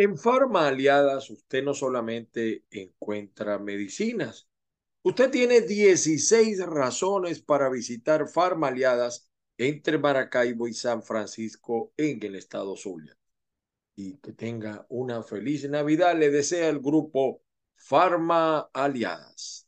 En Farma Aliadas usted no solamente encuentra medicinas, usted tiene 16 razones para visitar Farma Aliadas entre Maracaibo y San Francisco en el estado Zulia. Y que tenga una feliz Navidad, le desea el grupo Farma Aliadas.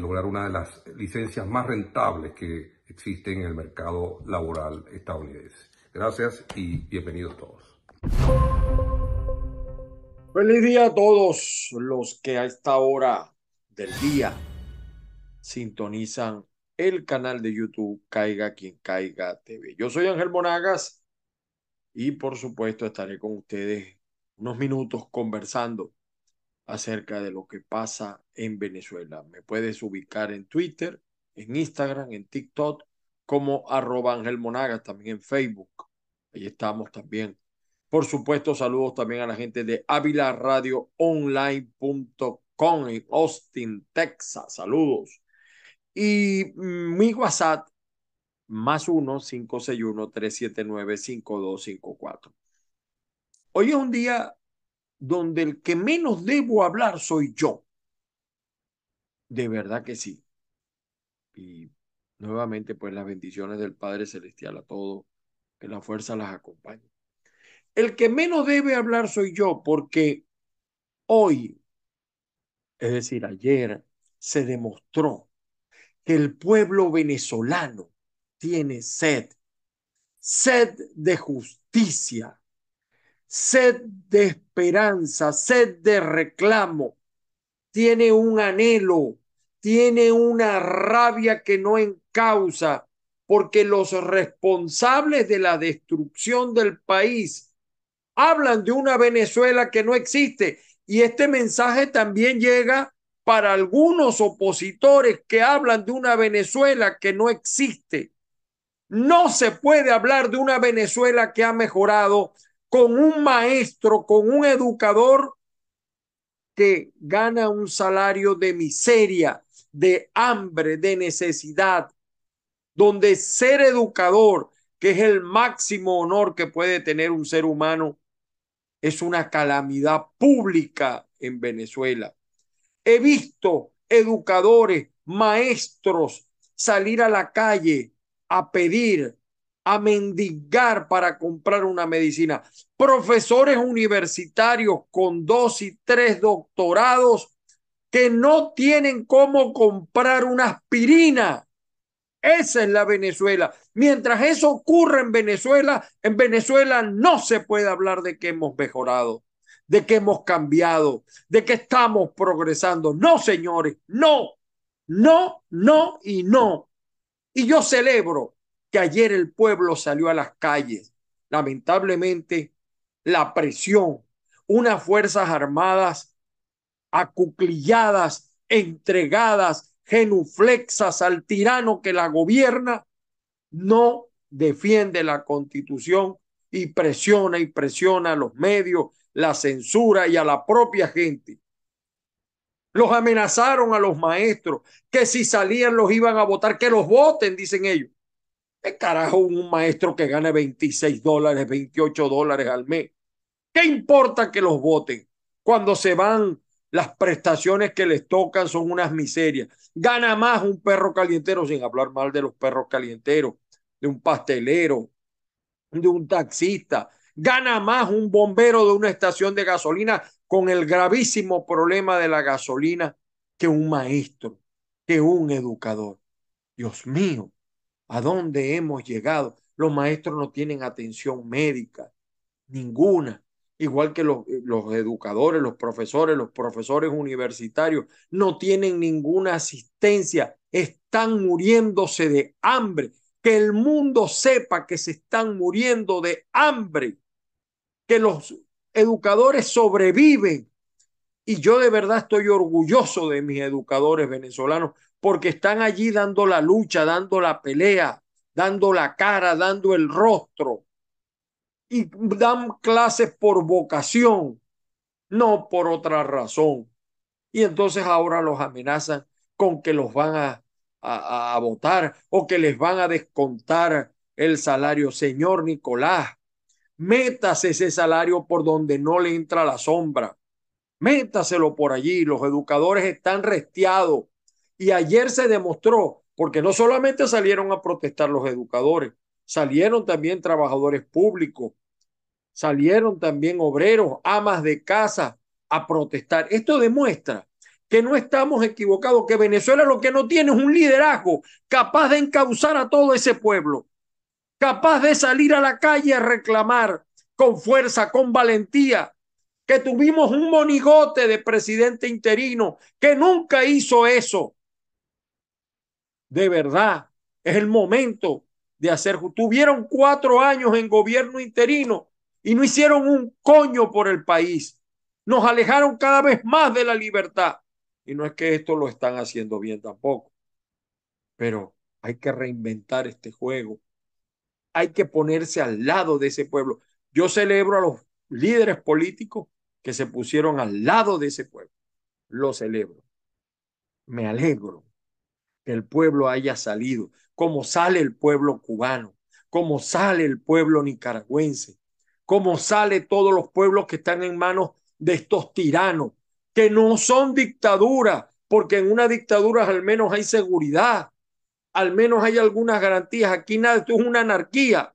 lograr una de las licencias más rentables que existe en el mercado laboral estadounidense. Gracias y bienvenidos todos. Feliz día a todos los que a esta hora del día sintonizan el canal de YouTube Caiga quien caiga TV. Yo soy Ángel Monagas y por supuesto estaré con ustedes unos minutos conversando acerca de lo que pasa en Venezuela. Me puedes ubicar en Twitter en Instagram, en TikTok, como arroba Monagas, también en Facebook. Ahí estamos también. Por supuesto, saludos también a la gente de avilaradioonline.com en Austin, Texas. Saludos. Y mi WhatsApp, más 1-561-379-5254. Hoy es un día donde el que menos debo hablar soy yo. De verdad que sí. Y nuevamente, pues las bendiciones del Padre Celestial a todos, que la fuerza las acompañe. El que menos debe hablar soy yo, porque hoy, es decir, ayer, se demostró que el pueblo venezolano tiene sed, sed de justicia, sed de esperanza, sed de reclamo, tiene un anhelo tiene una rabia que no encausa porque los responsables de la destrucción del país hablan de una Venezuela que no existe. Y este mensaje también llega para algunos opositores que hablan de una Venezuela que no existe. No se puede hablar de una Venezuela que ha mejorado con un maestro, con un educador que gana un salario de miseria de hambre, de necesidad, donde ser educador, que es el máximo honor que puede tener un ser humano, es una calamidad pública en Venezuela. He visto educadores, maestros salir a la calle a pedir, a mendigar para comprar una medicina. Profesores universitarios con dos y tres doctorados que no tienen cómo comprar una aspirina. Esa es la Venezuela. Mientras eso ocurre en Venezuela, en Venezuela no se puede hablar de que hemos mejorado, de que hemos cambiado, de que estamos progresando. No, señores, no, no, no y no. Y yo celebro que ayer el pueblo salió a las calles. Lamentablemente, la presión, unas Fuerzas Armadas acuclilladas, entregadas, genuflexas al tirano que la gobierna, no defiende la constitución y presiona y presiona a los medios, la censura y a la propia gente. Los amenazaron a los maestros que si salían los iban a votar, que los voten, dicen ellos. ¿Qué carajo un maestro que gane 26 dólares, 28 dólares al mes? ¿Qué importa que los voten cuando se van las prestaciones que les tocan son unas miserias. Gana más un perro calientero, sin hablar mal de los perros calienteros, de un pastelero, de un taxista, gana más un bombero de una estación de gasolina con el gravísimo problema de la gasolina que un maestro, que un educador. Dios mío, ¿a dónde hemos llegado? Los maestros no tienen atención médica, ninguna. Igual que los, los educadores, los profesores, los profesores universitarios, no tienen ninguna asistencia, están muriéndose de hambre. Que el mundo sepa que se están muriendo de hambre, que los educadores sobreviven. Y yo de verdad estoy orgulloso de mis educadores venezolanos porque están allí dando la lucha, dando la pelea, dando la cara, dando el rostro. Y dan clases por vocación, no por otra razón. Y entonces ahora los amenazan con que los van a, a, a votar o que les van a descontar el salario. Señor Nicolás, métase ese salario por donde no le entra la sombra. Métaselo por allí. Los educadores están restiados. Y ayer se demostró, porque no solamente salieron a protestar los educadores, salieron también trabajadores públicos, salieron también obreros, amas de casa a protestar. Esto demuestra que no estamos equivocados, que Venezuela lo que no tiene es un liderazgo capaz de encauzar a todo ese pueblo, capaz de salir a la calle a reclamar con fuerza, con valentía, que tuvimos un monigote de presidente interino que nunca hizo eso. De verdad, es el momento de hacer. Tuvieron cuatro años en gobierno interino y no hicieron un coño por el país. Nos alejaron cada vez más de la libertad. Y no es que esto lo están haciendo bien tampoco. Pero hay que reinventar este juego. Hay que ponerse al lado de ese pueblo. Yo celebro a los líderes políticos que se pusieron al lado de ese pueblo. Lo celebro. Me alegro que el pueblo haya salido, como sale el pueblo cubano, como sale el pueblo nicaragüense, como sale todos los pueblos que están en manos de estos tiranos, que no son dictaduras, porque en una dictadura al menos hay seguridad, al menos hay algunas garantías. Aquí nada, esto es una anarquía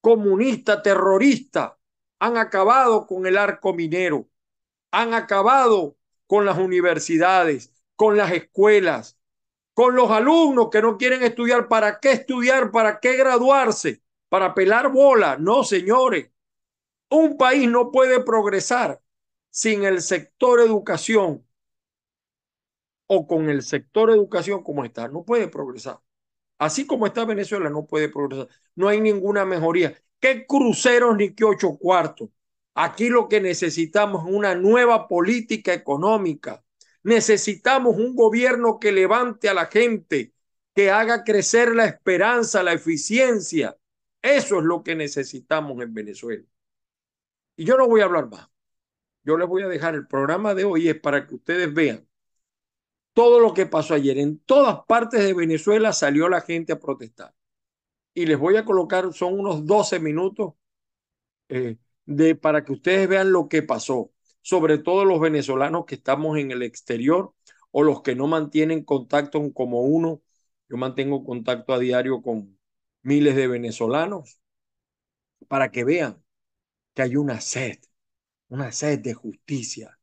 comunista, terrorista. Han acabado con el arco minero, han acabado con las universidades, con las escuelas, con los alumnos que no quieren estudiar. ¿Para qué estudiar? ¿Para qué graduarse? ¿Para pelar bola? No, señores. Un país no puede progresar sin el sector educación o con el sector educación como está. No puede progresar. Así como está Venezuela, no puede progresar. No hay ninguna mejoría. ¿Qué cruceros ni qué ocho cuartos? Aquí lo que necesitamos es una nueva política económica Necesitamos un gobierno que levante a la gente, que haga crecer la esperanza, la eficiencia. Eso es lo que necesitamos en Venezuela. Y yo no voy a hablar más. Yo les voy a dejar el programa de hoy es para que ustedes vean todo lo que pasó ayer. En todas partes de Venezuela salió la gente a protestar. Y les voy a colocar, son unos 12 minutos eh, de, para que ustedes vean lo que pasó sobre todo los venezolanos que estamos en el exterior o los que no mantienen contacto como uno. Yo mantengo contacto a diario con miles de venezolanos para que vean que hay una sed, una sed de justicia.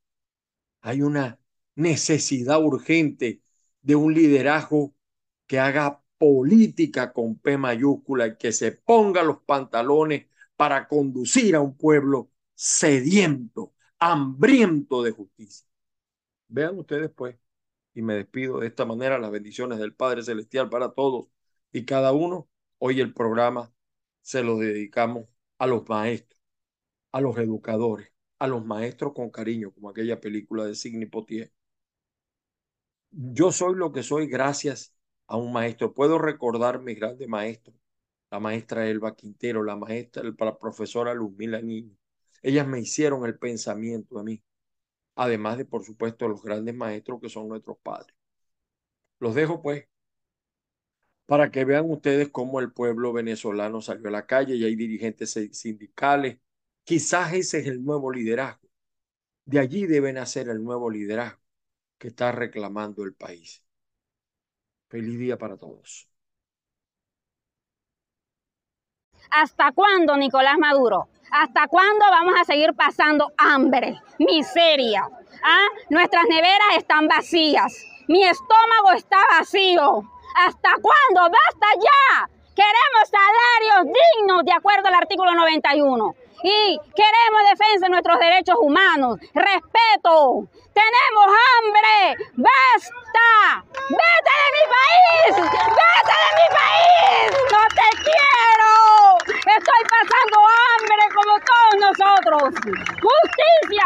Hay una necesidad urgente de un liderazgo que haga política con P mayúscula y que se ponga los pantalones para conducir a un pueblo sediento hambriento de justicia. Vean ustedes pues, y me despido de esta manera, las bendiciones del Padre Celestial para todos y cada uno. Hoy el programa se lo dedicamos a los maestros, a los educadores, a los maestros con cariño, como aquella película de Sidney Potier. Yo soy lo que soy gracias a un maestro. Puedo recordar mis grandes maestros, la maestra Elba Quintero, la maestra, la profesora Luzmila Niño, ellas me hicieron el pensamiento a mí, además de, por supuesto, los grandes maestros que son nuestros padres. Los dejo pues para que vean ustedes cómo el pueblo venezolano salió a la calle y hay dirigentes sindicales. Quizás ese es el nuevo liderazgo. De allí debe nacer el nuevo liderazgo que está reclamando el país. Feliz día para todos. ¿Hasta cuándo, Nicolás Maduro? ¿Hasta cuándo vamos a seguir pasando hambre, miseria? ¿Ah? Nuestras neveras están vacías. Mi estómago está vacío. ¿Hasta cuándo? ¡Basta ya! Queremos salarios dignos de acuerdo al artículo 91. Y queremos defensa de nuestros derechos humanos, respeto. Tenemos hambre. ¡Basta! ¡Vete de mi país! ¡Vete de mi país! ¡No te quiero! Estoy pasando hambre como todos nosotros. ¡Justicia!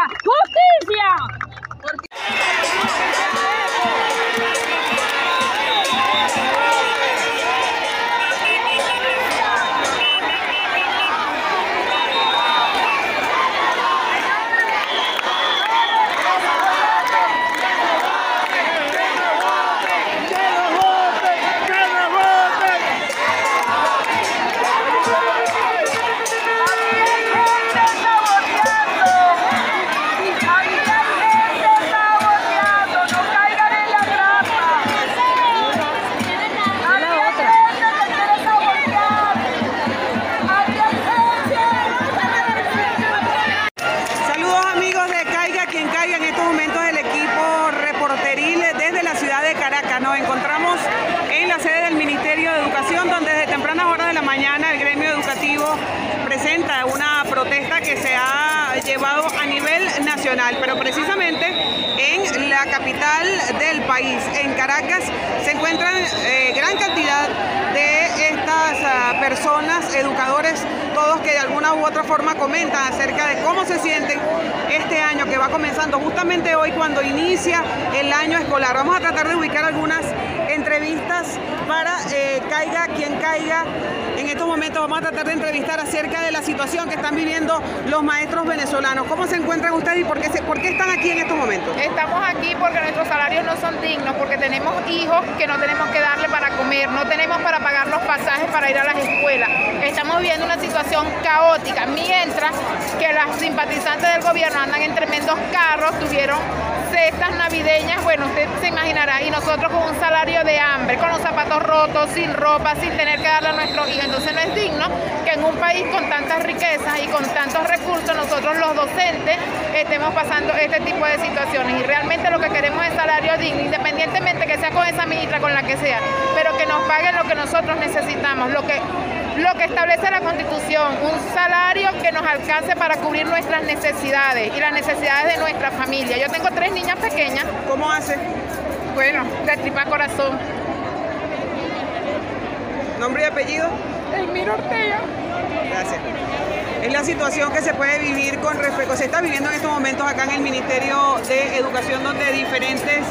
U otra forma comentan acerca de cómo se sienten este año que va comenzando justamente hoy cuando inicia el año escolar. Vamos a tratar de ubicar algunas entrevistas para eh, caiga quien caiga. En estos momentos vamos a tratar de entrevistar acerca de la situación que están viviendo los maestros venezolanos. ¿Cómo se encuentran ustedes y por qué, por qué están aquí en estos momentos? Estamos aquí porque nuestros salarios no son dignos, porque tenemos hijos que no tenemos que darle para comer, no tenemos para pagar los pasajes para ir a las escuelas. Estamos viviendo una situación caótica, mientras que las simpatizantes del gobierno andan en tremendos carros, tuvieron cestas navideñas, bueno, usted se imaginará, y nosotros con un salario de hambre, con los zapatos rotos, sin ropa, sin tener que darle a nuestros hijos. Entonces no es digno que en un país con tantas riquezas y con tantos recursos, nosotros los docentes estemos pasando este tipo de situaciones. Y realmente lo que queremos es salario digno, independientemente que sea con esa ministra, con la que sea, pero que nos paguen lo que nosotros necesitamos, lo que lo que establece la Constitución, un salario que nos alcance para cubrir nuestras necesidades y las necesidades de nuestra familia. Yo tengo tres niñas pequeñas. ¿Cómo hace? Bueno, de tripa corazón. ¿Nombre y apellido? Elmiro Ortega. Gracias. Es la situación que se puede vivir con respecto, se está viviendo en estos momentos acá en el Ministerio de Educación, donde diferentes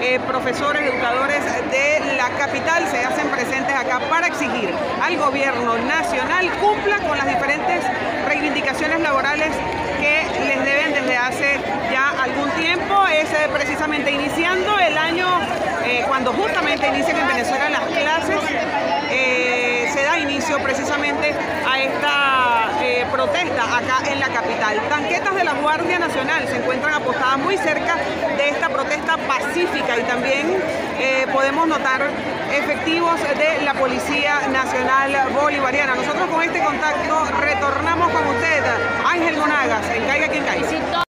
eh, profesores, educadores de la capital se hacen presentes acá para exigir al gobierno nacional cumpla con las diferentes reivindicaciones laborales que les deben desde hace ya algún tiempo. Es eh, precisamente iniciando el año, eh, cuando justamente inician en Venezuela las clases, precisamente a esta protesta acá en la capital. Tanquetas de la Guardia Nacional se encuentran apostadas muy cerca de esta protesta pacífica y también eh, podemos notar efectivos de la Policía Nacional Bolivariana. Nosotros con este contacto retornamos con usted, Ángel Monagas, en Caiga quien caiga.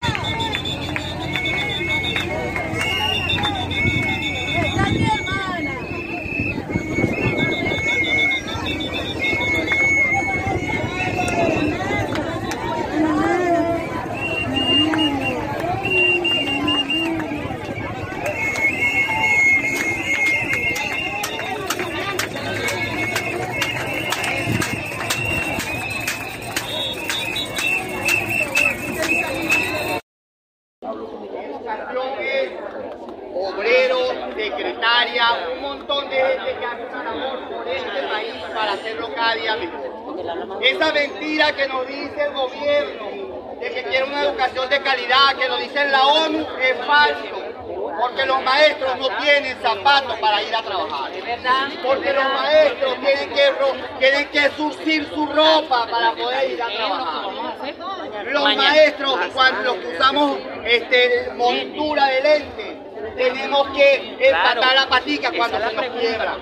Porque los maestros tienen que, tienen que surcir su ropa para poder ir a trabajar. Los maestros, cuando usamos este, montura de lente, tenemos que empatar la patica cuando se nos quiebra.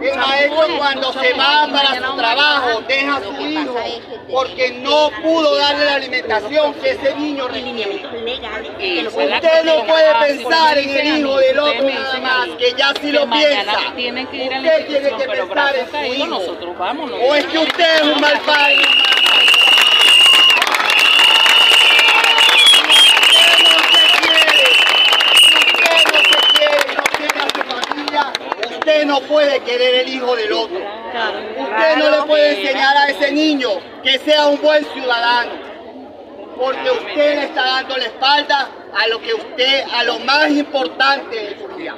El maestro cuando se va para su trabajo deja a su hijo porque no pudo darle la alimentación que ese niño requiere. Usted no puede pensar en el hijo del otro nada más, que ya sí lo piensa. Usted tiene que pensar en su hijo. O es que usted es un mal padre. Usted no puede querer el hijo del otro. Usted no le puede enseñar a ese niño que sea un buen ciudadano. Porque usted le está dando la espalda a lo que usted, a lo más importante de su vida.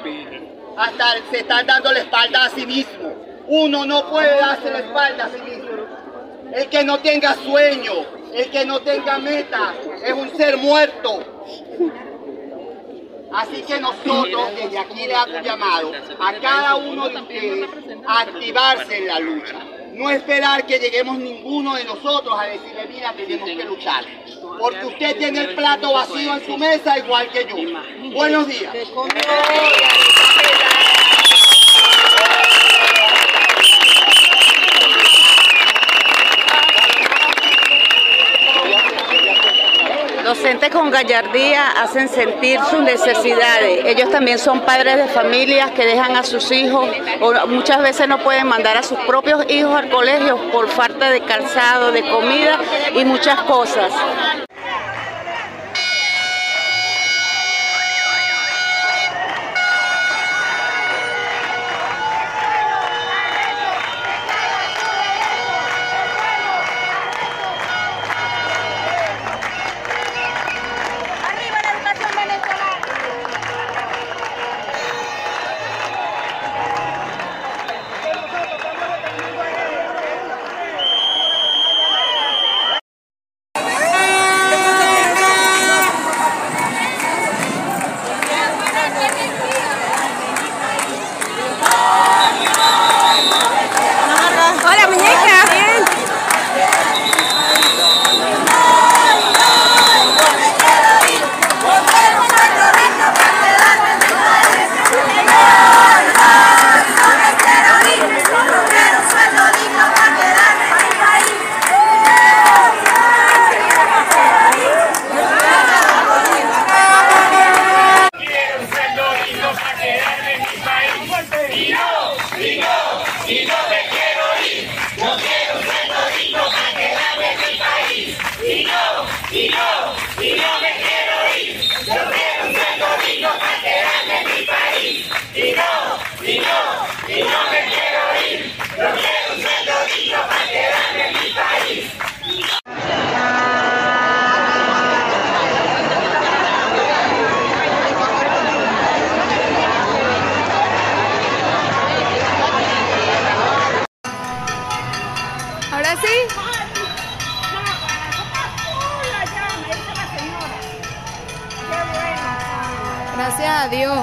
Hasta se están dando la espalda a sí mismo. Uno no puede darse la espalda a sí mismo. El que no tenga sueño, el que no tenga meta, es un ser muerto. Así que nosotros desde aquí le hemos llamado a cada uno de ustedes a activarse en la lucha. No esperar que lleguemos ninguno de nosotros a decirle, mira, tenemos que luchar. Porque usted tiene el plato vacío en su mesa igual que yo. Buenos días. Docentes con gallardía hacen sentir sus necesidades. Ellos también son padres de familias que dejan a sus hijos o muchas veces no pueden mandar a sus propios hijos al colegio por falta de calzado, de comida y muchas cosas. Gracias a Dios.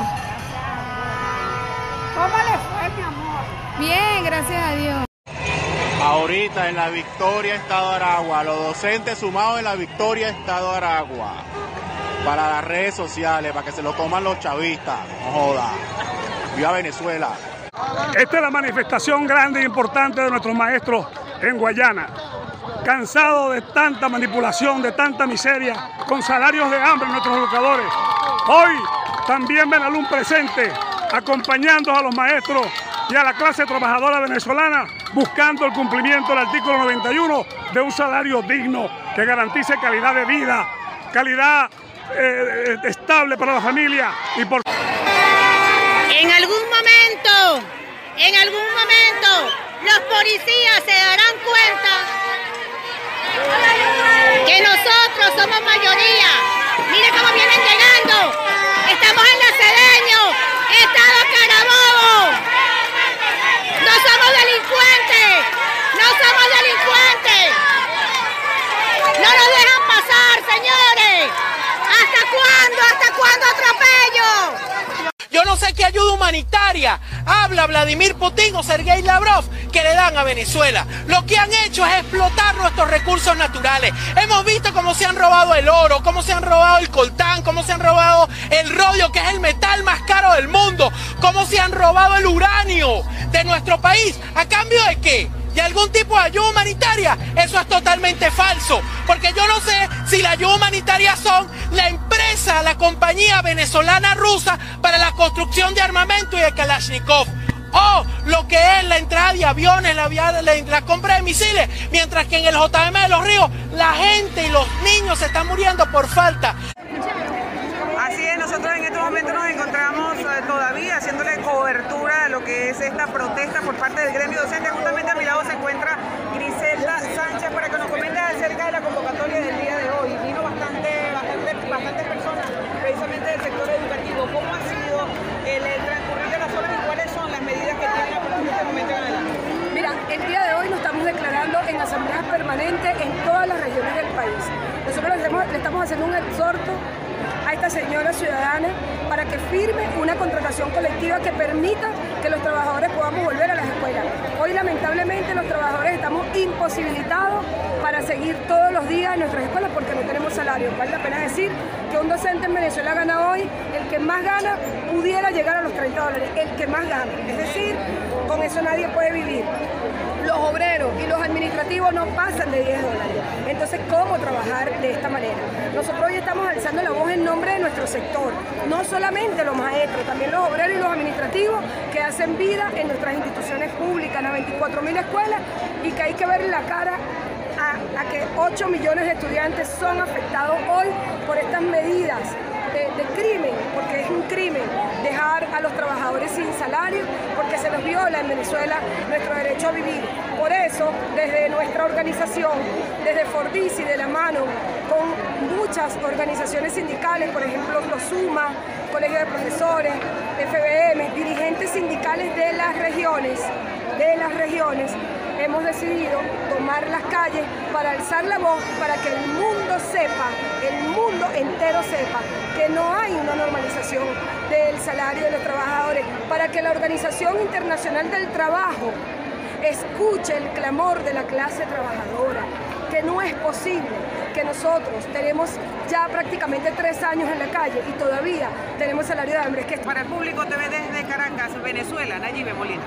¿Cómo le fue, mi amor? Bien, gracias a Dios. Ahorita en la Victoria Estado Aragua, los docentes sumados en la Victoria Estado Aragua. Para las redes sociales, para que se lo toman los chavistas. No joda. Viva Venezuela. Esta es la manifestación grande e importante de nuestros maestros en Guayana. Cansado de tanta manipulación, de tanta miseria, con salarios de hambre en nuestros educadores. Hoy también Benalún presente, acompañando a los maestros y a la clase trabajadora venezolana, buscando el cumplimiento del artículo 91 de un salario digno que garantice calidad de vida, calidad eh, estable para la familia y por En algún momento, en algún momento, los policías se darán cuenta que nosotros somos mayoría. Mire cómo vienen llegando. Estamos en la Cedeño, Estado Carabobo. No somos delincuentes, no somos delincuentes. No nos dejan pasar, señores. ¿Hasta cuándo? ¿Hasta cuándo atropello? Yo no sé qué ayuda humanitaria habla Vladimir Putin o Sergei Lavrov que le dan a Venezuela. Lo que han hecho es explotar nuestros recursos naturales. Hemos visto cómo se han robado el oro, cómo se han robado el coltán, cómo se han robado el rodio, que es el metal más caro del mundo, cómo se han robado el uranio de nuestro país. ¿A cambio de qué? ¿Y algún tipo de ayuda humanitaria? Eso es totalmente falso, porque yo no sé si la ayuda humanitaria son la empresa, la compañía venezolana rusa para la construcción de armamento y de Kalashnikov. O lo que es la entrada de aviones, la, la compra de misiles, mientras que en el JM de los Ríos la gente y los niños se están muriendo por falta Así es, nosotros en este momento nos encontramos todavía haciéndole cobertura a lo que es esta protesta por parte del gremio docente. Justamente a mi lado se encuentra Griselda Sánchez para que nos comente acerca de la convocatoria del día de hoy. Vino bastante, bastante, bastantes personas precisamente del sector educativo. ¿Cómo ha sido el, transcurrir de las horas y cuáles son las medidas que tienen en este momento en adelante? Mira, el día de hoy nos estamos declarando en asambleas permanentes en todas las regiones del país. Nosotros le estamos haciendo un exhorto esta señora ciudadana para que firme una contratación colectiva que permita que los trabajadores podamos volver a las escuelas. Hoy lamentablemente los trabajadores estamos imposibilitados para seguir todos los días en nuestras escuelas porque no tenemos salario. Vale la pena decir que un docente en Venezuela gana hoy, el que más gana pudiera llegar a los 30 dólares, el que más gana. Es decir, eso nadie puede vivir los obreros y los administrativos no pasan de 10 dólares. Entonces, ¿cómo trabajar de esta manera? Nosotros hoy estamos alzando la voz en nombre de nuestro sector, no solamente los maestros, también los obreros y los administrativos que hacen vida en nuestras instituciones públicas, las 24.000 escuelas, y que hay que ver la cara a, que 8 millones de estudiantes son afectados hoy por estas medidas de, crimen, porque es un crimen dejar a los trabajadores sin salario, se nos viola en Venezuela nuestro derecho a vivir. Por eso, desde nuestra organización, desde Fordisi, de la mano con muchas organizaciones sindicales, por ejemplo, los SUMA, Colegio de Profesores, FBM, dirigentes sindicales de las regiones, de las regiones, hemos decidido tomar las calles para alzar la voz, para que el mundo sepa, el mundo entero sepa que no hay una normalización del salario de los trabajadores, para que la Organización Internacional del Trabajo escuche el clamor de la clase trabajadora, que no es posible que nosotros tenemos ya prácticamente tres años en la calle y todavía tenemos salario de hambre. Para el público TV desde Caracas, Venezuela, Nayib Molina.